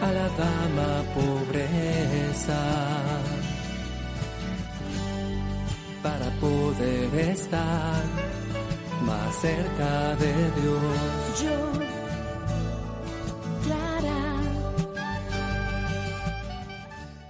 A la dama pobreza, para poder estar más cerca de Dios. Yo, Clara,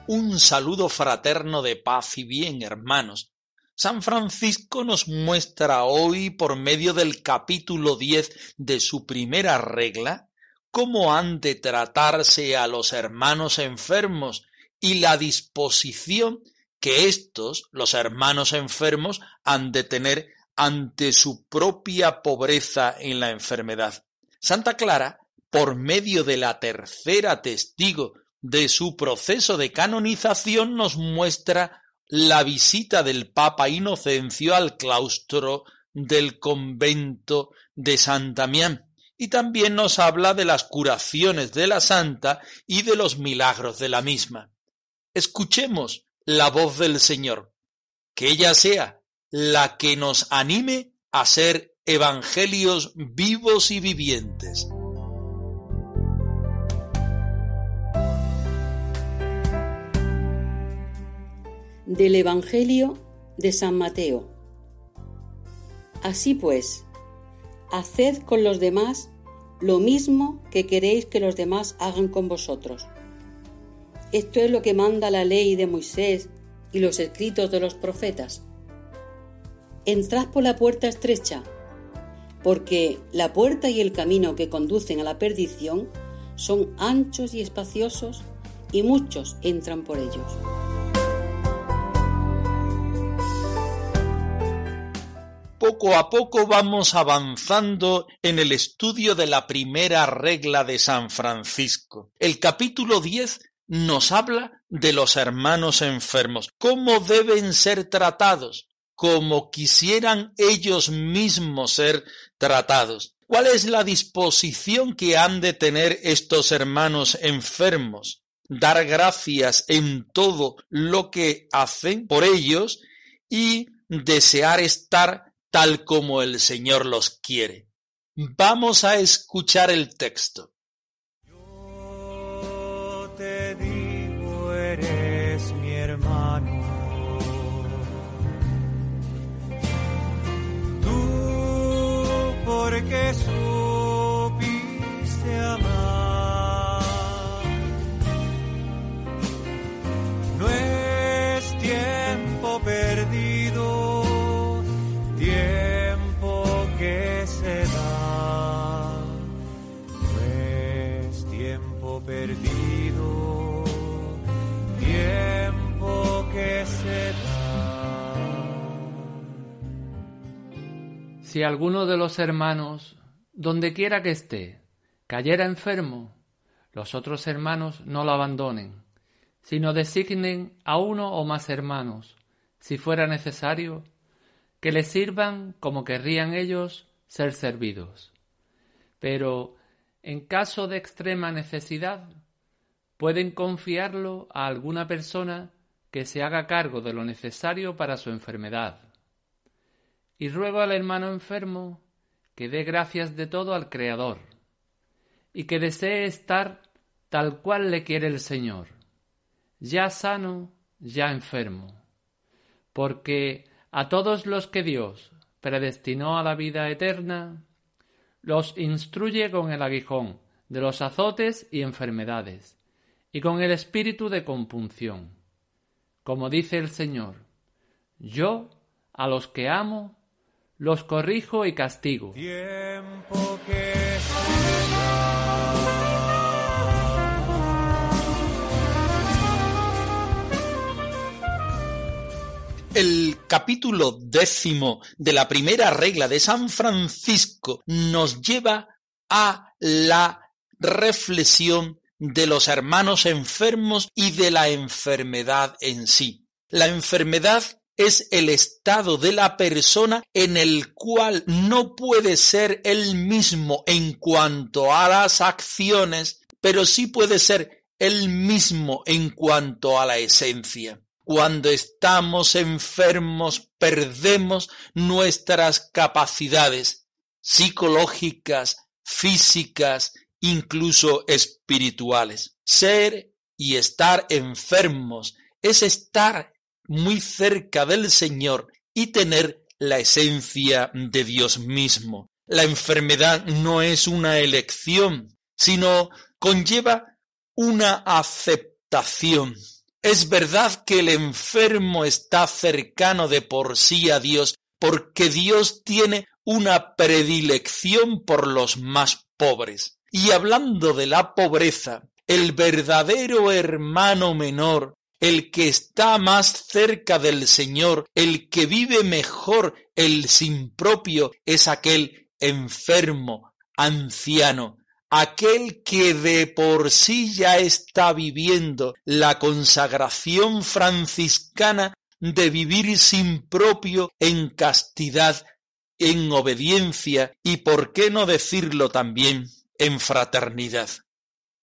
Un saludo fraterno de paz y bien, hermanos. San Francisco nos muestra hoy, por medio del capítulo 10 de su primera regla, cómo han de tratarse a los hermanos enfermos y la disposición que éstos, los hermanos enfermos, han de tener ante su propia pobreza en la enfermedad. Santa Clara, por medio de la tercera testigo de su proceso de canonización, nos muestra la visita del Papa Inocencio al claustro del convento de San Damián y también nos habla de las curaciones de la santa y de los milagros de la misma. Escuchemos la voz del Señor, que ella sea la que nos anime a ser evangelios vivos y vivientes. Del Evangelio de San Mateo. Así pues, haced con los demás lo mismo que queréis que los demás hagan con vosotros. Esto es lo que manda la ley de Moisés y los escritos de los profetas. Entrad por la puerta estrecha, porque la puerta y el camino que conducen a la perdición son anchos y espaciosos, y muchos entran por ellos. Poco a poco vamos avanzando en el estudio de la primera regla de San Francisco. El capítulo 10 nos habla de los hermanos enfermos, cómo deben ser tratados, como quisieran ellos mismos ser tratados. ¿Cuál es la disposición que han de tener estos hermanos enfermos? Dar gracias en todo lo que hacen por ellos y desear estar tal como el Señor los quiere. Vamos a escuchar el texto. Si alguno de los hermanos, donde quiera que esté, cayera enfermo, los otros hermanos no lo abandonen, sino designen a uno o más hermanos, si fuera necesario, que les sirvan como querrían ellos ser servidos. Pero, en caso de extrema necesidad, pueden confiarlo a alguna persona que se haga cargo de lo necesario para su enfermedad. Y ruego al hermano enfermo que dé gracias de todo al Creador, y que desee estar tal cual le quiere el Señor, ya sano, ya enfermo, porque a todos los que Dios predestinó a la vida eterna, los instruye con el aguijón de los azotes y enfermedades, y con el espíritu de compunción. Como dice el Señor, yo a los que amo los corrijo y castigo. Tiempo que El capítulo décimo de la primera regla de San Francisco nos lleva a la reflexión de los hermanos enfermos y de la enfermedad en sí. La enfermedad es el estado de la persona en el cual no puede ser él mismo en cuanto a las acciones, pero sí puede ser él mismo en cuanto a la esencia. Cuando estamos enfermos perdemos nuestras capacidades psicológicas, físicas, incluso espirituales. Ser y estar enfermos es estar muy cerca del Señor y tener la esencia de Dios mismo. La enfermedad no es una elección, sino conlleva una aceptación. Es verdad que el enfermo está cercano de por sí a Dios, porque Dios tiene una predilección por los más pobres. Y hablando de la pobreza, el verdadero hermano menor, el que está más cerca del Señor, el que vive mejor el sin propio, es aquel enfermo, anciano, aquel que de por sí ya está viviendo la consagración franciscana de vivir sin propio en castidad, en obediencia y, por qué no decirlo también, en fraternidad.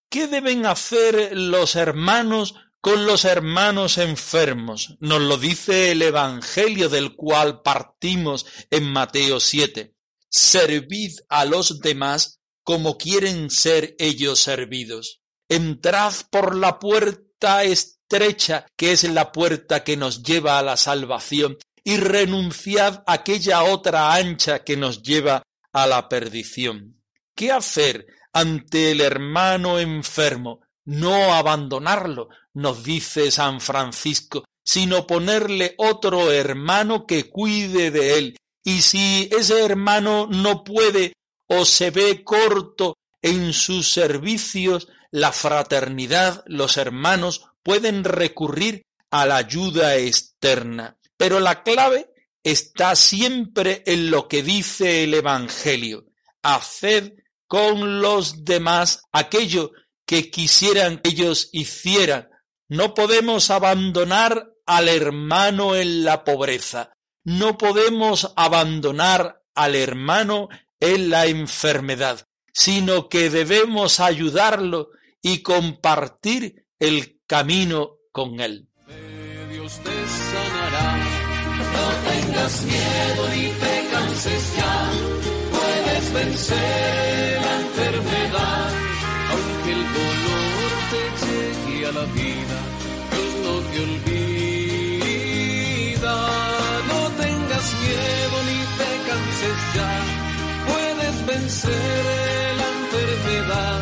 ¿Qué deben hacer los hermanos con los hermanos enfermos? Nos lo dice el Evangelio del cual partimos en Mateo 7. Servid a los demás como quieren ser ellos servidos. Entrad por la puerta estrecha, que es la puerta que nos lleva a la salvación, y renunciad a aquella otra ancha que nos lleva a la perdición. ¿Qué hacer ante el hermano enfermo? No abandonarlo, nos dice San Francisco, sino ponerle otro hermano que cuide de él. Y si ese hermano no puede o se ve corto en sus servicios, la fraternidad, los hermanos pueden recurrir a la ayuda externa. Pero la clave está siempre en lo que dice el Evangelio. Haced con los demás aquello que quisieran que ellos hicieran. No podemos abandonar al hermano en la pobreza. No podemos abandonar al hermano en la enfermedad, sino que debemos ayudarlo y compartir el camino con él. Dios te sanará, no tengas miedo ni te canses ya, puedes vencer vida, Dios no te olvida, no tengas miedo ni te canses ya vencer la enfermedad,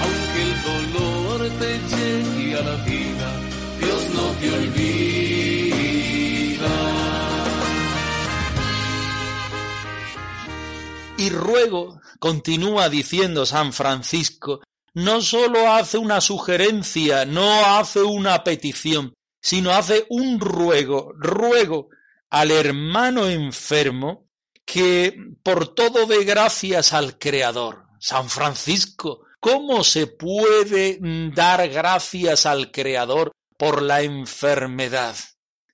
aunque el dolor te llegue a la vida, Dios no te olvida. Y ruego, continúa diciendo San Francisco, no sólo hace una sugerencia, no hace una petición, sino hace un ruego, ruego al hermano enfermo que por todo de gracias al Creador. San Francisco, ¿cómo se puede dar gracias al Creador por la enfermedad?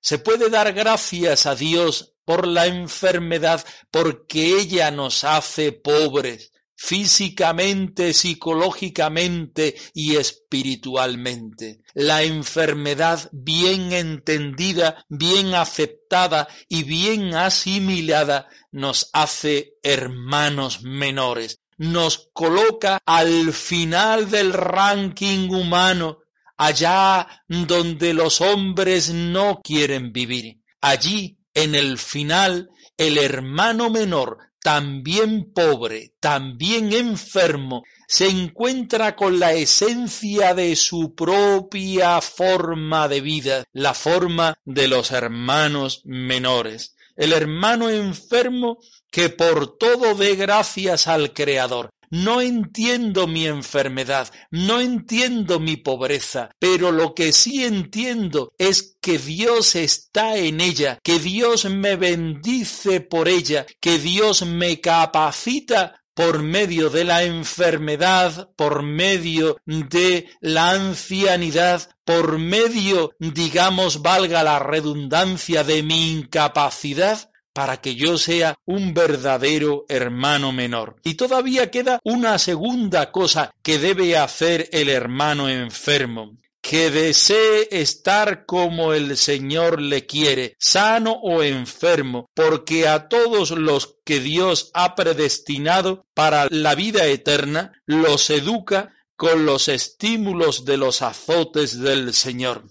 Se puede dar gracias a Dios por la enfermedad porque ella nos hace pobres, físicamente, psicológicamente y espiritualmente. La enfermedad bien entendida, bien aceptada y bien asimilada nos hace hermanos menores, nos coloca al final del ranking humano, allá donde los hombres no quieren vivir. Allí, en el final, el hermano menor también pobre, también enfermo, se encuentra con la esencia de su propia forma de vida, la forma de los hermanos menores. El hermano enfermo que por todo dé gracias al Creador, no entiendo mi enfermedad, no entiendo mi pobreza, pero lo que sí entiendo es que Dios está en ella, que Dios me bendice por ella, que Dios me capacita por medio de la enfermedad, por medio de la ancianidad, por medio, digamos, valga la redundancia, de mi incapacidad, para que yo sea un verdadero hermano menor. Y todavía queda una segunda cosa que debe hacer el hermano enfermo que desee estar como el Señor le quiere, sano o enfermo, porque a todos los que Dios ha predestinado para la vida eterna, los educa con los estímulos de los azotes del Señor.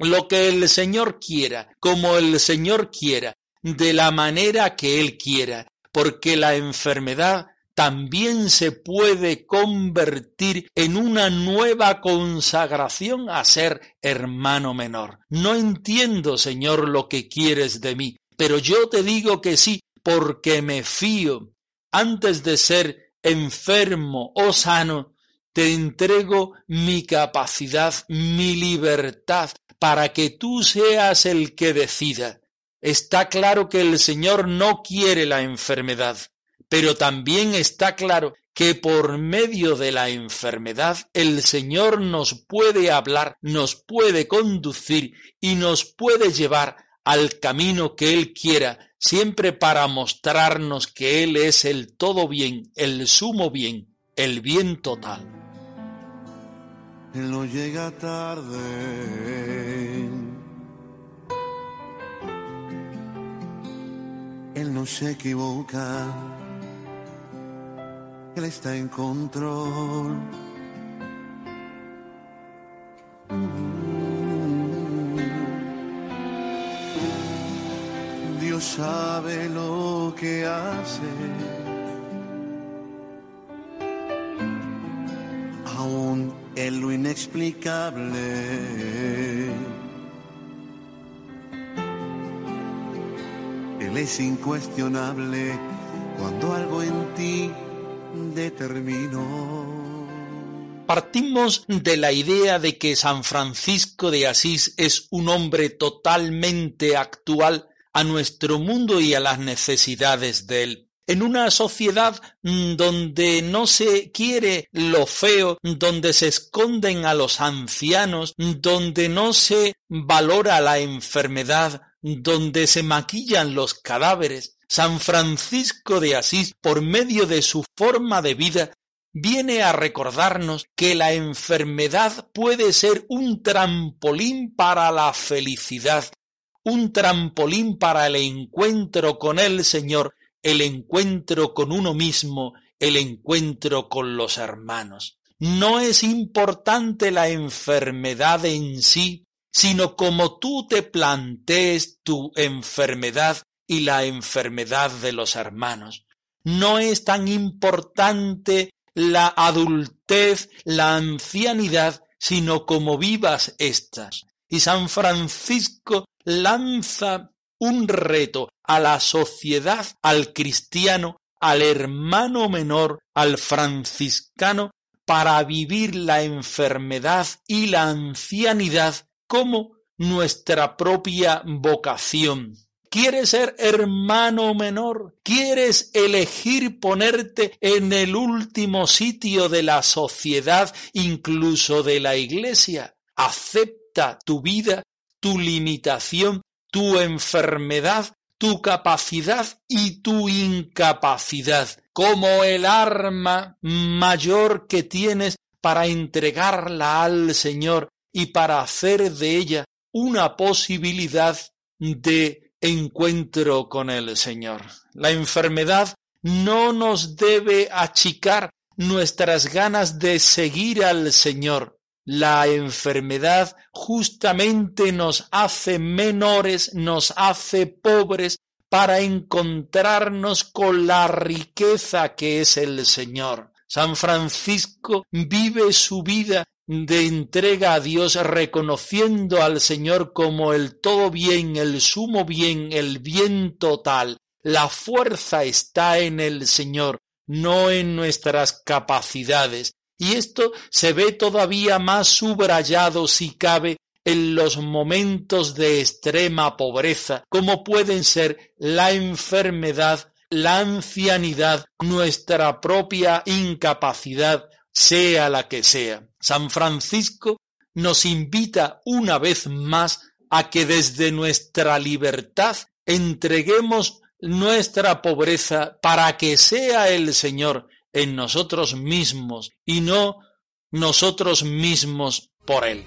Lo que el Señor quiera, como el Señor quiera, de la manera que Él quiera, porque la enfermedad también se puede convertir en una nueva consagración a ser hermano menor. No entiendo, Señor, lo que quieres de mí, pero yo te digo que sí, porque me fío. Antes de ser enfermo o sano, te entrego mi capacidad, mi libertad, para que tú seas el que decida. Está claro que el Señor no quiere la enfermedad, pero también está claro que por medio de la enfermedad el Señor nos puede hablar, nos puede conducir y nos puede llevar al camino que Él quiera, siempre para mostrarnos que Él es el todo bien, el sumo bien, el bien total. Él no llega tarde. Él no se equivoca él está en control. Dios sabe lo que hace. Aún en lo inexplicable. Es incuestionable cuando algo en ti determinó. Partimos de la idea de que San Francisco de Asís es un hombre totalmente actual a nuestro mundo y a las necesidades de él. En una sociedad mm, donde no se quiere lo feo, donde se esconden a los ancianos, donde no se valora la enfermedad, donde se maquillan los cadáveres, San Francisco de Asís, por medio de su forma de vida, viene a recordarnos que la enfermedad puede ser un trampolín para la felicidad, un trampolín para el encuentro con el Señor, el encuentro con uno mismo, el encuentro con los hermanos. No es importante la enfermedad en sí, sino como tú te plantees tu enfermedad y la enfermedad de los hermanos. No es tan importante la adultez, la ancianidad, sino como vivas éstas. Y San Francisco lanza un reto a la sociedad, al cristiano, al hermano menor, al franciscano, para vivir la enfermedad y la ancianidad como nuestra propia vocación. ¿Quieres ser hermano menor? ¿Quieres elegir ponerte en el último sitio de la sociedad, incluso de la iglesia? Acepta tu vida, tu limitación, tu enfermedad, tu capacidad y tu incapacidad como el arma mayor que tienes para entregarla al Señor y para hacer de ella una posibilidad de encuentro con el Señor. La enfermedad no nos debe achicar nuestras ganas de seguir al Señor. La enfermedad justamente nos hace menores, nos hace pobres para encontrarnos con la riqueza que es el Señor. San Francisco vive su vida de entrega a Dios reconociendo al Señor como el todo bien, el sumo bien, el bien total. La fuerza está en el Señor, no en nuestras capacidades. Y esto se ve todavía más subrayado si cabe en los momentos de extrema pobreza, como pueden ser la enfermedad, la ancianidad, nuestra propia incapacidad, sea la que sea. San Francisco nos invita una vez más a que desde nuestra libertad entreguemos nuestra pobreza para que sea el Señor en nosotros mismos y no nosotros mismos por Él.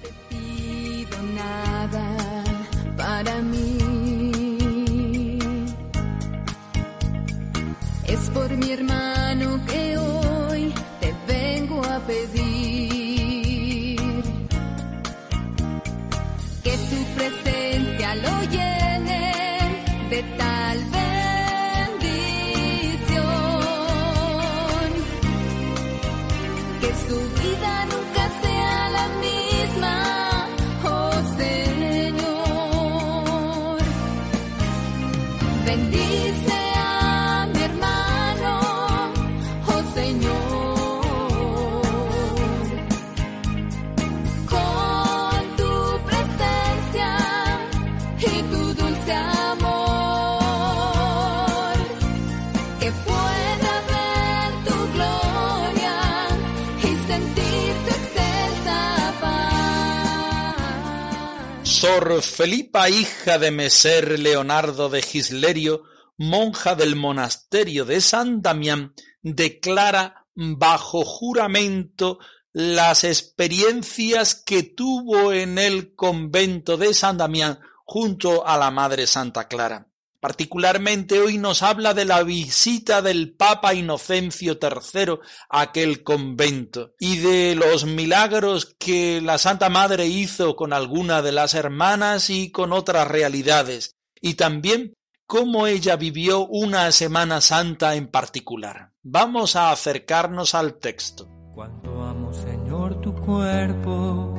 Paz. Sor Felipa, hija de Meser Leonardo de Gislerio, monja del monasterio de San Damián, declara bajo juramento las experiencias que tuvo en el convento de San Damián junto a la Madre Santa Clara. Particularmente hoy nos habla de la visita del Papa Inocencio III a aquel convento y de los milagros que la Santa Madre hizo con alguna de las hermanas y con otras realidades, y también cómo ella vivió una Semana Santa en particular. Vamos a acercarnos al texto. Cuando amo, Señor, tu cuerpo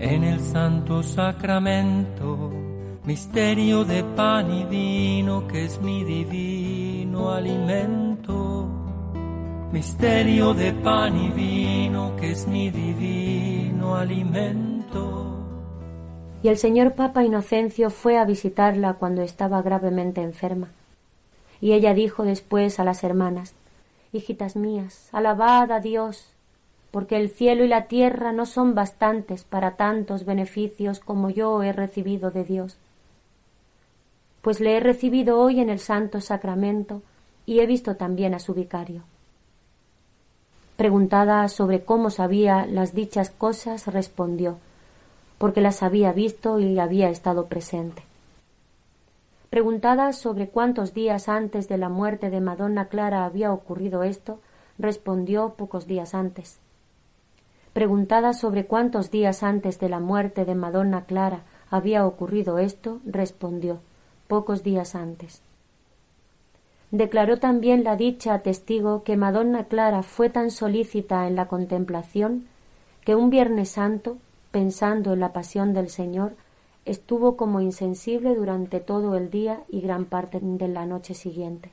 en el santo sacramento, misterio de pan y vino que es mi divino alimento. Misterio de pan y vino que es mi divino alimento. Y el señor Papa Inocencio fue a visitarla cuando estaba gravemente enferma. Y ella dijo después a las hermanas Hijitas mías, alabad a Dios, porque el cielo y la tierra no son bastantes para tantos beneficios como yo he recibido de Dios. Pues le he recibido hoy en el santo sacramento y he visto también a su vicario. Preguntada sobre cómo sabía las dichas cosas, respondió porque las había visto y había estado presente. Preguntada sobre cuántos días antes de la muerte de Madonna Clara había ocurrido esto, respondió pocos días antes. Preguntada sobre cuántos días antes de la muerte de Madonna Clara había ocurrido esto, respondió pocos días antes. Declaró también la dicha testigo que Madonna Clara fue tan solícita en la contemplación que un Viernes Santo pensando en la pasión del Señor, estuvo como insensible durante todo el día y gran parte de la noche siguiente.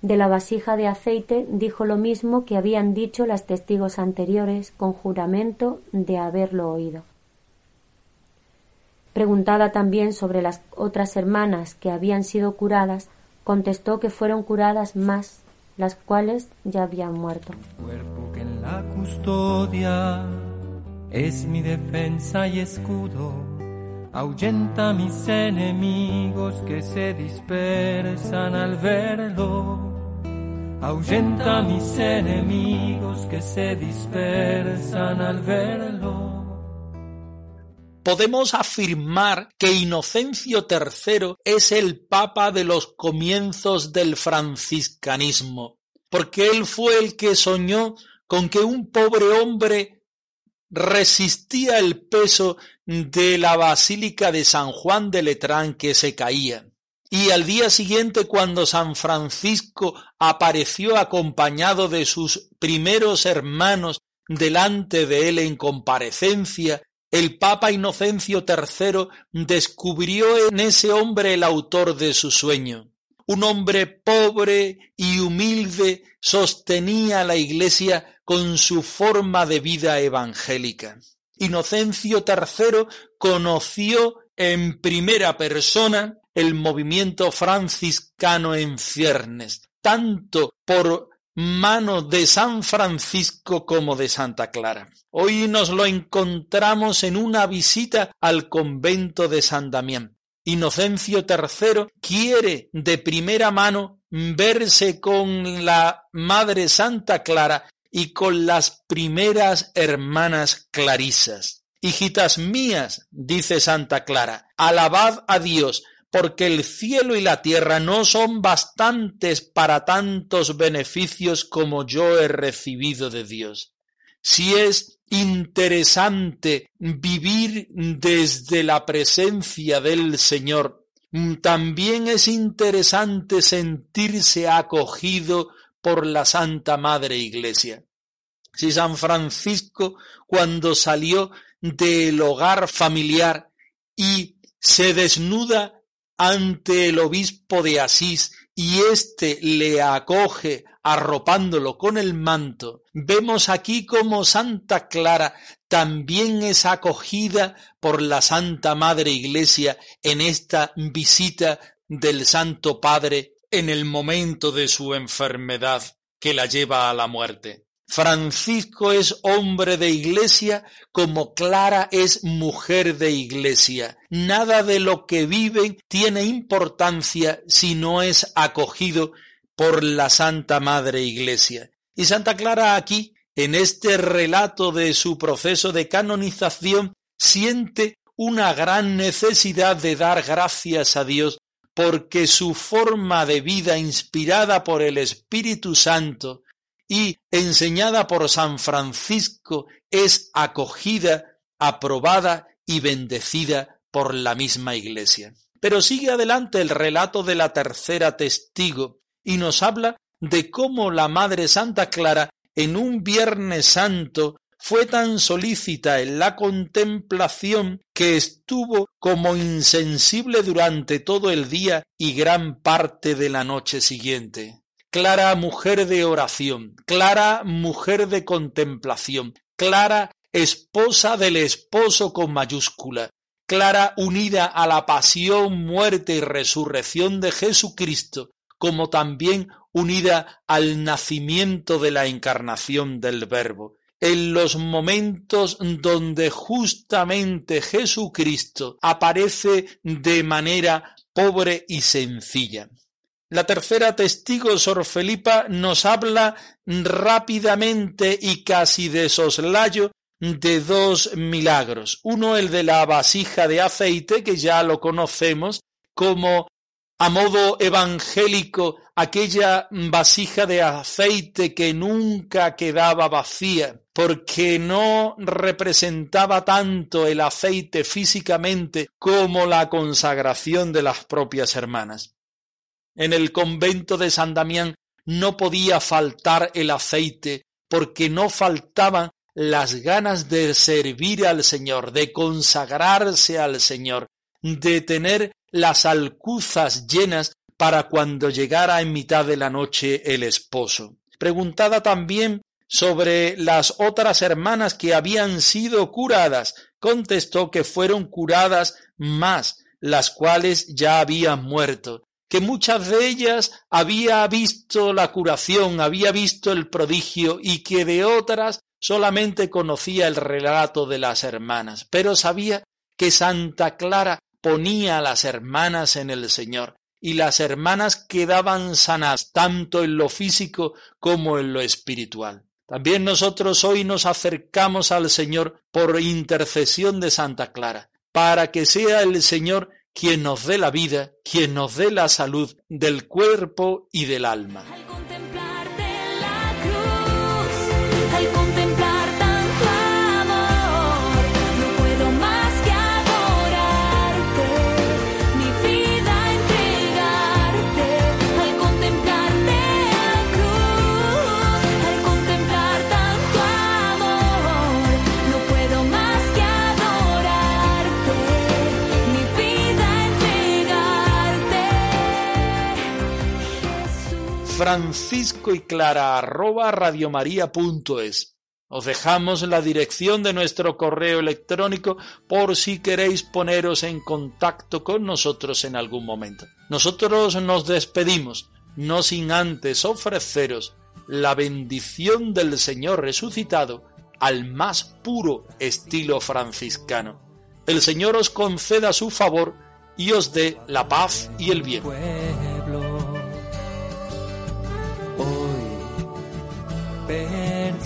De la vasija de aceite dijo lo mismo que habían dicho las testigos anteriores con juramento de haberlo oído. Preguntada también sobre las otras hermanas que habían sido curadas, contestó que fueron curadas más, las cuales ya habían muerto. Cuerpo que en la custodia es mi defensa y escudo, ahuyenta a mis enemigos que se dispersan al verlo, ahuyenta a mis enemigos que se dispersan al verlo. Podemos afirmar que Inocencio III es el papa de los comienzos del franciscanismo, porque él fue el que soñó con que un pobre hombre resistía el peso de la basílica de San Juan de Letrán que se caía. Y al día siguiente, cuando San Francisco apareció acompañado de sus primeros hermanos delante de él en comparecencia, el Papa Inocencio III descubrió en ese hombre el autor de su sueño. Un hombre pobre y humilde sostenía la Iglesia con su forma de vida evangélica. Inocencio III conoció en primera persona el movimiento franciscano en ciernes, tanto por mano de San Francisco como de Santa Clara. Hoy nos lo encontramos en una visita al convento de San Damián. Inocencio III quiere de primera mano verse con la Madre Santa Clara y con las primeras hermanas clarisas. Hijitas mías, dice Santa Clara, alabad a Dios, porque el cielo y la tierra no son bastantes para tantos beneficios como yo he recibido de Dios. Si es interesante vivir desde la presencia del Señor, también es interesante sentirse acogido por la Santa Madre Iglesia. Si San Francisco, cuando salió del hogar familiar y se desnuda ante el obispo de Asís y éste le acoge arropándolo con el manto, vemos aquí como Santa Clara también es acogida por la Santa Madre Iglesia en esta visita del Santo Padre en el momento de su enfermedad que la lleva a la muerte. Francisco es hombre de iglesia como Clara es mujer de iglesia. Nada de lo que viven tiene importancia si no es acogido por la Santa Madre Iglesia. Y Santa Clara aquí, en este relato de su proceso de canonización, siente una gran necesidad de dar gracias a Dios porque su forma de vida inspirada por el Espíritu Santo y enseñada por San Francisco es acogida, aprobada y bendecida por la misma Iglesia. Pero sigue adelante el relato de la tercera testigo y nos habla de cómo la Madre Santa Clara en un Viernes Santo fue tan solícita en la contemplación que estuvo como insensible durante todo el día y gran parte de la noche siguiente clara mujer de oración, clara mujer de contemplación, clara esposa del esposo con mayúscula, clara unida a la pasión, muerte y resurrección de Jesucristo, como también unida al nacimiento de la encarnación del Verbo, en los momentos donde justamente Jesucristo aparece de manera pobre y sencilla. La tercera testigo, Sor Felipa, nos habla rápidamente y casi de soslayo de dos milagros. Uno, el de la vasija de aceite, que ya lo conocemos como a modo evangélico, aquella vasija de aceite que nunca quedaba vacía, porque no representaba tanto el aceite físicamente como la consagración de las propias hermanas. En el convento de San Damián no podía faltar el aceite, porque no faltaban las ganas de servir al Señor, de consagrarse al Señor, de tener las alcuzas llenas para cuando llegara en mitad de la noche el esposo. Preguntada también sobre las otras hermanas que habían sido curadas, contestó que fueron curadas más, las cuales ya habían muerto, que muchas de ellas había visto la curación, había visto el prodigio y que de otras solamente conocía el relato de las hermanas, pero sabía que Santa Clara ponía a las hermanas en el Señor y las hermanas quedaban sanas tanto en lo físico como en lo espiritual. También nosotros hoy nos acercamos al Señor por intercesión de Santa Clara, para que sea el Señor quien nos dé la vida, quien nos dé la salud del cuerpo y del alma. Francisco y clara arroba radiomaria.es. Os dejamos la dirección de nuestro correo electrónico por si queréis poneros en contacto con nosotros en algún momento. Nosotros nos despedimos, no sin antes ofreceros la bendición del Señor resucitado al más puro estilo franciscano. El Señor os conceda su favor y os dé la paz y el bien.